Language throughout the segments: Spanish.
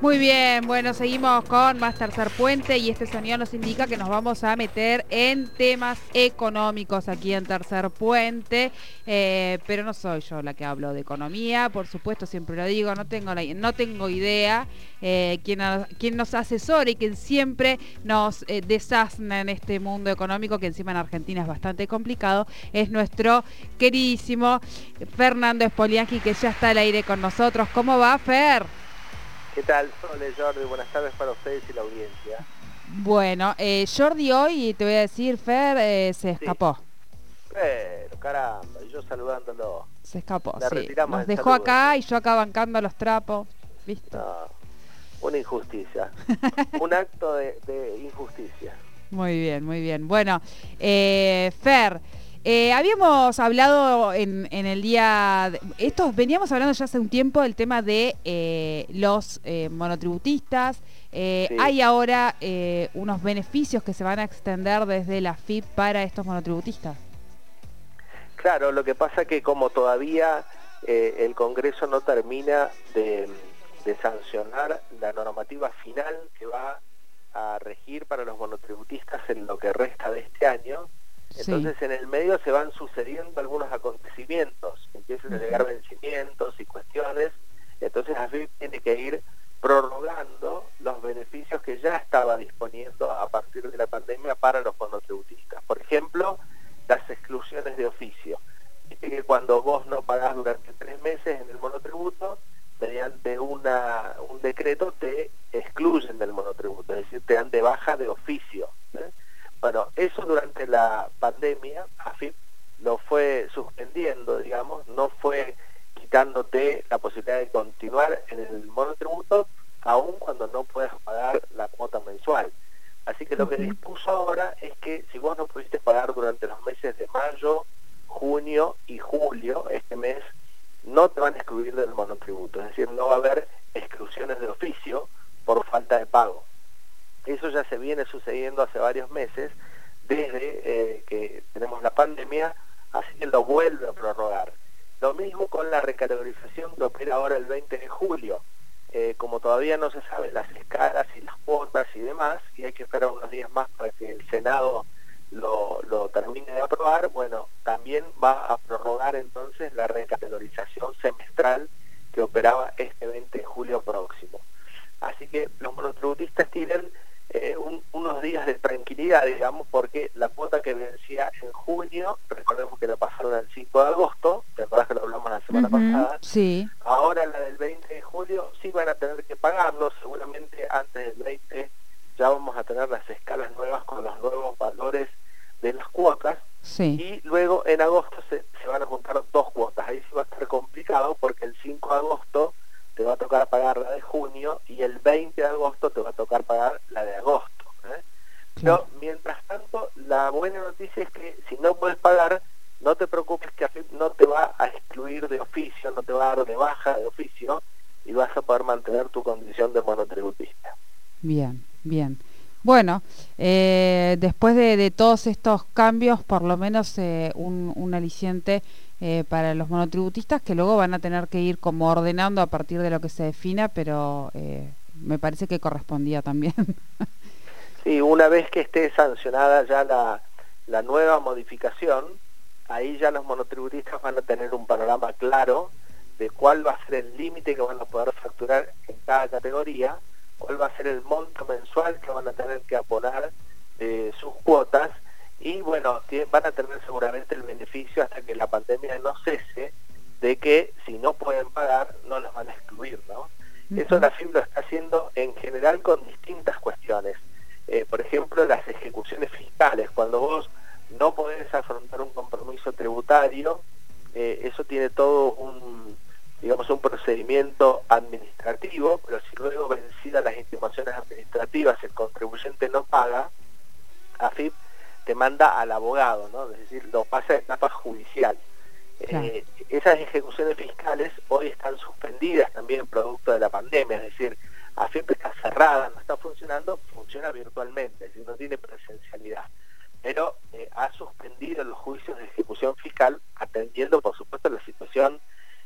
Muy bien, bueno, seguimos con más tercer puente y este sonido nos indica que nos vamos a meter en temas económicos aquí en tercer puente, eh, pero no soy yo la que hablo de economía, por supuesto siempre lo digo, no tengo, no tengo idea eh, quién, nos asesora y quien siempre nos eh, desasna en este mundo económico que encima en Argentina es bastante complicado, es nuestro queridísimo Fernando Spolianski que ya está al aire con nosotros. ¿Cómo va Fer? ¿Qué tal, Sole, Jordi? Buenas tardes para ustedes y la audiencia. Bueno, eh, Jordi hoy, te voy a decir, Fer, eh, se escapó. Pero, caramba, yo saludándolo. Se escapó, sí. Nos dejó acá y yo acá bancando los trapos, ¿viste? una injusticia. Un acto de, injusticia. Muy bien, muy bien. Bueno, eh, Fer... Eh, habíamos hablado en, el día, estos veníamos hablando ya hace un tiempo del tema de eh, los eh, monotributistas. Hay ahora unos beneficios que se van a extender desde la FIP para estos monotributistas. Claro, lo que pasa que como todavía el Congreso no termina de sancionar la normativa final que va a regir para los monotributistas en lo que resta de este año, entonces en el medio se van sucediendo algunos acontecimientos, empiezan a llegar vencimientos y cuestiones, entonces AFIP tiene que ir prorrogando los beneficios que ya estaba disponiendo a partir de la pandemia para los monotributistas. Por ejemplo, las exclusiones de oficio. Dice que cuando vos no pagás durante tres meses en el monotributo, mediante una, un decreto te excluyen del monotributo, es decir, te dan de baja de oficio. ¿eh? Bueno, eso durante la pandemia, AFIP lo fue suspendiendo, digamos, no fue quitándote la posibilidad de continuar en el monotributo, aun cuando no puedas pagar la cuota mensual. Así que lo que dispuso ahora es que si vos no pudiste pagar durante los meses de mayo, junio y julio, este mes, no te van a excluir del monotributo, es decir, no va a haber exclusiones de oficio por falta de pago. Eso ya se viene sucediendo hace varios meses, desde eh, que tenemos la pandemia, así que lo vuelve a prorrogar. Lo mismo con la recategorización que opera ahora el 20 de julio. Eh, como todavía no se saben las escalas y las cuotas y demás, y hay que esperar unos días más para que el Senado lo, lo termine de aprobar, bueno, también va a prorrogar entonces la recategorización semestral que operaba este 20 de julio próximo. Así que los monotributistas tienen eh, unos días de tranquilidad, digamos, porque la cuota que vencía en junio, recordemos que la pasaron al 5 de agosto, ¿te acuerdas que lo hablamos la semana pasada? Sí. Ahora la del 20 de julio sí van a seguramente antes del 20 ya vamos a tener las escalas nuevas con los nuevos valores de las cuotas. Sí. Y luego en agosto se, se van a juntar dos cuotas. Ahí sí va a estar complicado porque el 5 de agosto te va a tocar pagar la de junio y el 20 de agosto te va a tocar pagar la de agosto. ¿eh? Pero mientras tanto, la buena noticia es que si no puedes pagar, no te preocupes que no te va a excluir de oficio, no te va a dar de baja de oficio y vas a poder mantener tu condición de monotributista. Bien, bien. Bueno, eh, después de, todos estos cambios, por lo menos eh, un, un aliciente eh, para los monotributistas que luego van a tener que ir como ordenando a partir de lo que se defina, pero eh, me parece que correspondía también. sí, una vez que esté sancionada ya la, la nueva modificación, ahí ya los monotributistas van a tener un panorama claro de cuál va a ser el límite que van a poder facturar en cada categoría, cuál va a ser el monto mensual que van a tener que aponar de sus cuotas y bueno, van a tener seguramente el beneficio hasta que la pandemia no cese de que si no pueden pagar no los van a excluir, ¿no? Eso la FIM lo está haciendo en general con procedimiento administrativo, pero si luego vencidas las intimaciones administrativas el contribuyente no paga, AFIP te manda al abogado, ¿no? Es decir, lo pasa a etapa judicial. Eh, esas ejecuciones fiscales hoy están suspendidas también producto de la pandemia, es decir, AFIP está cerrada, no está funcionando, funciona virtualmente, es decir, no tiene presencialidad. Pero eh, ha suspendido los juicios de ejecución fiscal atendiendo, por supuesto, la situación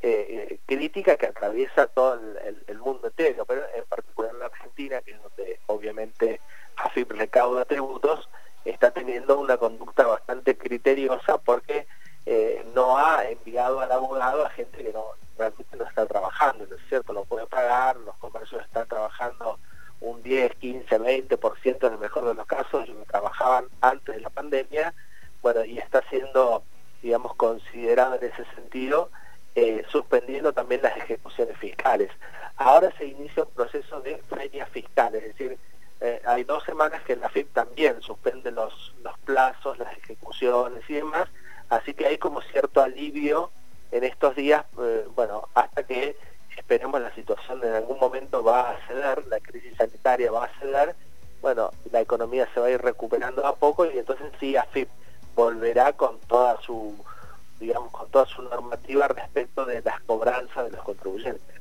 eh, crítica que atraviesa todo el, mundo entero, pero en particular la Argentina, que es donde obviamente AFIP recauda tributos, está teniendo una conducta bastante criteriosa porque eh, no ha enviado al abogado a gente que no realmente no está trabajando, ¿no es cierto? No puede pagar, los comercios están trabajando un 10, 15, 20% en el mejor de los casos, trabajaban antes de la pandemia, bueno, y está siendo, digamos, considerado en ese sentido, eh, suspendiendo también las ejecuciones fiscales. Ahora se inicia un proceso de ferias fiscales, es decir, eh, hay dos semanas que la FIP también suspende los, los plazos, las ejecuciones y demás, Así que hay como cierto alivio en estos días, eh, bueno, hasta que esperemos la situación en algún momento va a ceder, la crisis sanitaria va a ceder, bueno, la economía se va a ir recuperando a poco y entonces sí AFIP volverá con toda su, digamos, con toda su normativa respecto de las cobranzas de los contribuyentes.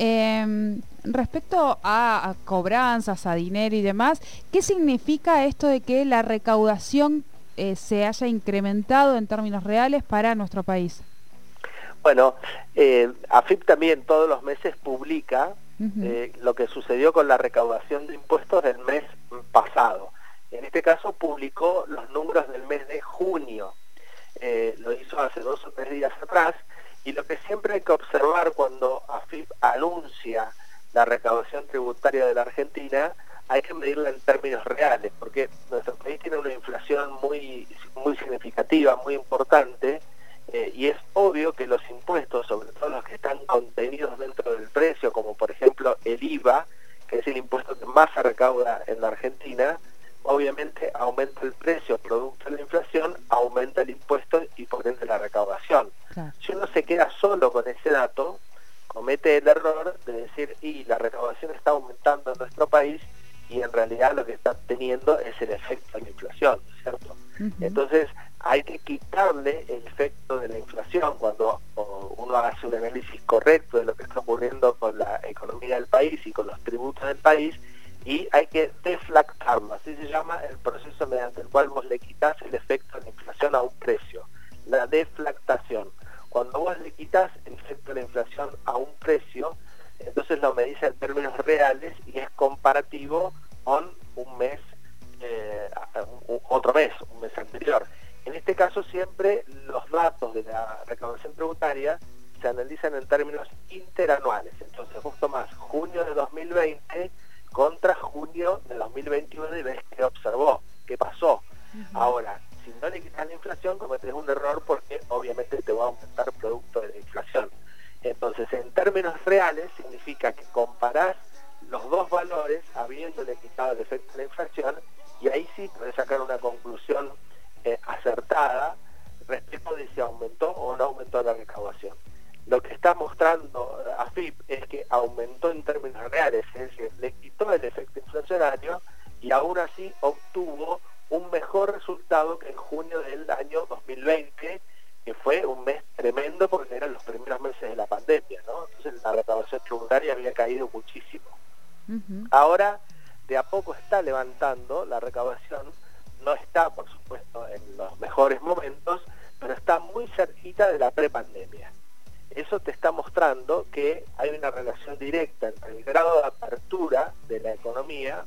Em, respecto a, cobranzas, a dinero y demás, ¿qué significa esto de que la recaudación eh, se haya incrementado en términos reales para nuestro país? Bueno, eh, AFIP también todos los meses publica eh, lo que sucedió con la recaudación de impuestos del mes pasado. En este caso publicó los números del mes de junio. Lo hizo hace dos o tres días atrás y lo que siempre hay que observar cuando AFIP anuncia la recaudación tributaria de la Argentina hay que medirla en términos reales, porque nuestro país tiene una inflación muy, muy significativa, muy importante, eh, y es obvio que los impuestos, sobre todo los que están contenidos dentro del precio, como por ejemplo el IVA, que es el impuesto que más se recauda en la Argentina, obviamente aumenta el precio producto de la inflación, aumenta el impuesto y por ende la recaudación. Si uno se queda solo con ese dato, comete el error de decir, y la recaudación está aumentando en nuestro país, y en realidad lo que está teniendo es el efecto de la inflación, ¿cierto? Entonces hay que quitarle el efecto de la inflación cuando uno hace un análisis correcto de lo que está ocurriendo con la economía del país y con los tributos del país y hay que deflactarlo, así se llama el proceso mediante el cual vos le quitas el efecto de la inflación a un precio, la deflactación. Cuando vos le quitas el efecto de la inflación a un precio, entonces lo medís en términos reales y es comparativo cometes un error porque obviamente te va a aumentar producto de la inflación. Entonces, en términos reales, significa que comparás los dos valores habiéndole quitado el efecto de la inflación y ahí sí puedes sacar una conclusión eh, acertada respecto de si aumentó o no aumentó la recaudación. Lo que está mostrando AFIP es que aumentó en términos reales, es decir, le quitó el efecto inflacionario y aún así obtuvo un mejor resultado que en junio del año 2020 que fue un mes tremendo porque eran los primeros meses de la pandemia, ¿no? Entonces la recaudación tributaria había caído muchísimo. Ahora, de a poco está levantando la recaudación, no está, por supuesto, en los mejores momentos, pero está muy cerquita de la prepandemia. Eso te está mostrando que hay una relación directa entre el grado de apertura de la economía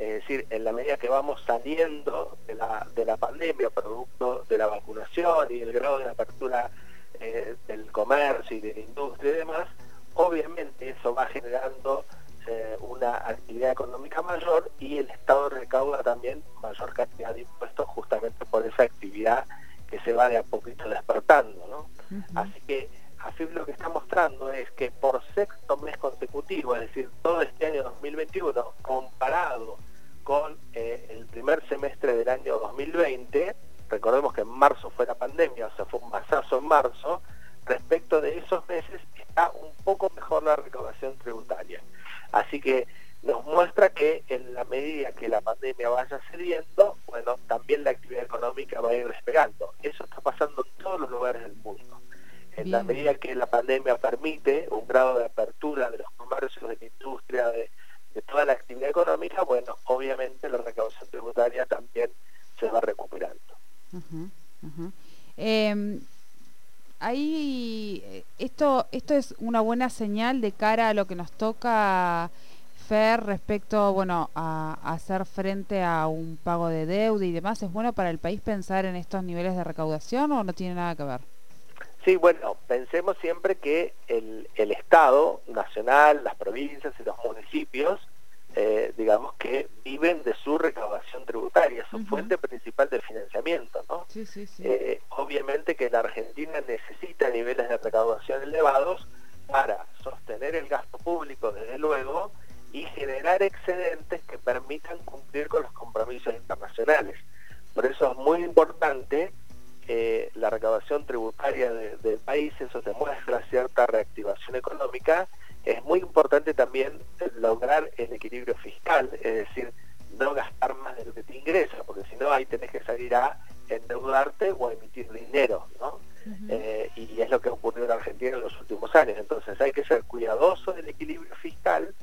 es decir, en la medida que vamos saliendo de la, de la pandemia, producto de la vacunación y el grado de apertura eh, del comercio y de la industria y demás, obviamente eso va generando eh, una actividad económica mayor y el Estado recauda también mayor cantidad de impuestos justamente por esa actividad que se va de a poquito despertando. ¿no? Así que AFIP lo que está mostrando es que por sexto mes consecutivo, es decir, todo este año 2021, comparado con eh, el primer semestre del año 2020, recordemos que en marzo fue la pandemia, o sea, fue un masazo en marzo, respecto de esos meses está un poco mejor la recaudación tributaria. Así que nos muestra que en la medida que la pandemia vaya cediendo, bueno, también la actividad económica va a ir despegando. Eso está pasando en todos los lugares del mundo. En la medida que la pandemia permite un grado de apertura de los comercios, de la industria, de, toda la actividad económica, bueno, obviamente la recaudación tributaria también se va recuperando. Em, ahí, eh, esto, es una buena señal de cara a lo que nos toca respecto, bueno, a, hacer frente a un pago de deuda y demás? ¿Es bueno para el país pensar en estos niveles de recaudación o no tiene nada que ver? Sí, bueno, pensemos siempre que el, el Estado nacional, las provincias y los municipios, eh, digamos que viven de su recaudación tributaria, su fuente principal de financiamiento, ¿no? Sí, sí, sí. Eh, obviamente que la Argentina necesita niveles de recaudación elevados para sostener el gasto público, desde luego, y generar excedentes que permitan cumplir con los compromisos internacionales. Por eso es muy importante la recaudación tributaria del país, eso demuestra cierta reactivación económica. Es muy importante también lograr el equilibrio fiscal, es decir, no gastar más de lo que te ingresa, porque si no ahí tenés que salir a endeudarte o a emitir dinero, ¿no? Eh, y es lo que ha ocurrido en Argentina en los últimos años. Entonces hay que ser cuidadoso del equilibrio fiscal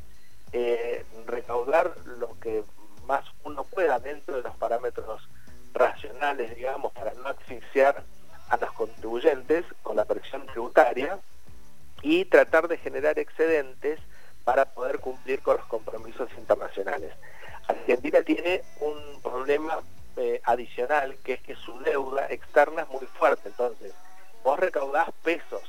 eh, recaudar lo que más uno pueda dentro de los parámetros racionales, digamos, para no asfixiar a los contribuyentes con la presión tributaria y tratar de generar excedentes para poder cumplir con los compromisos internacionales. Argentina tiene un problema eh, adicional que es que su deuda externa es muy fuerte, entonces vos recaudás pesos,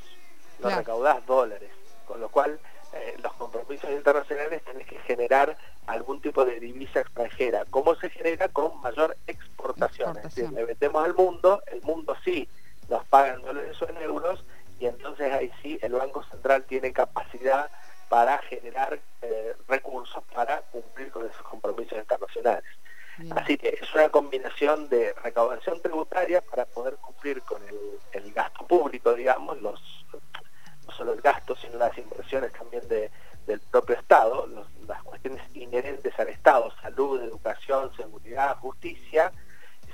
no recaudás dólares, con lo cual eh, los compromisos internacionales tenés que generar algún tipo de divisa extranjera. ¿Cómo se genera? Con mayor exportación. Es decir, le vendemos al mundo, el mundo sí nos paga en dólares o en euros, y entonces ahí sí el Banco Central tiene capacidad para generar eh, recursos para cumplir con esos compromisos internacionales. Así que es una combinación de recaudación tributaria para poder cumplir con el, gasto público, digamos, los solo el gasto, sino las inversiones también del propio Estado, las cuestiones inherentes al Estado, salud, educación, seguridad, justicia,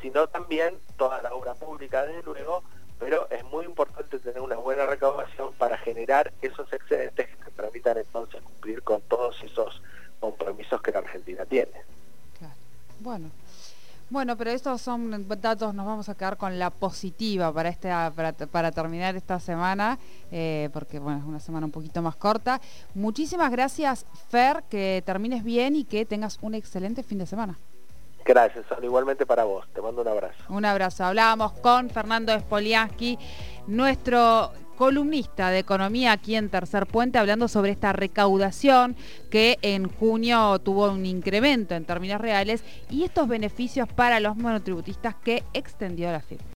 sino también toda la obra pública, desde luego, pero es muy importante tener una buena recaudación para generar esos excedentes que te permitan entonces cumplir con todos esos bueno, pero estos son datos, nos vamos a quedar con la positiva para, este, para, terminar esta semana, eh, porque bueno, es una semana un poquito más corta. Muchísimas gracias, Fer, que termines bien y que tengas un excelente fin de semana. Gracias, igualmente para vos. Te mando un abrazo. Un abrazo. Hablábamos con Fernando Spoliansky, nuestro columnista de economía aquí en Tercer Puente, hablando sobre esta recaudación que en junio tuvo un incremento en términos reales y estos beneficios para los monotributistas que extendió la FIP.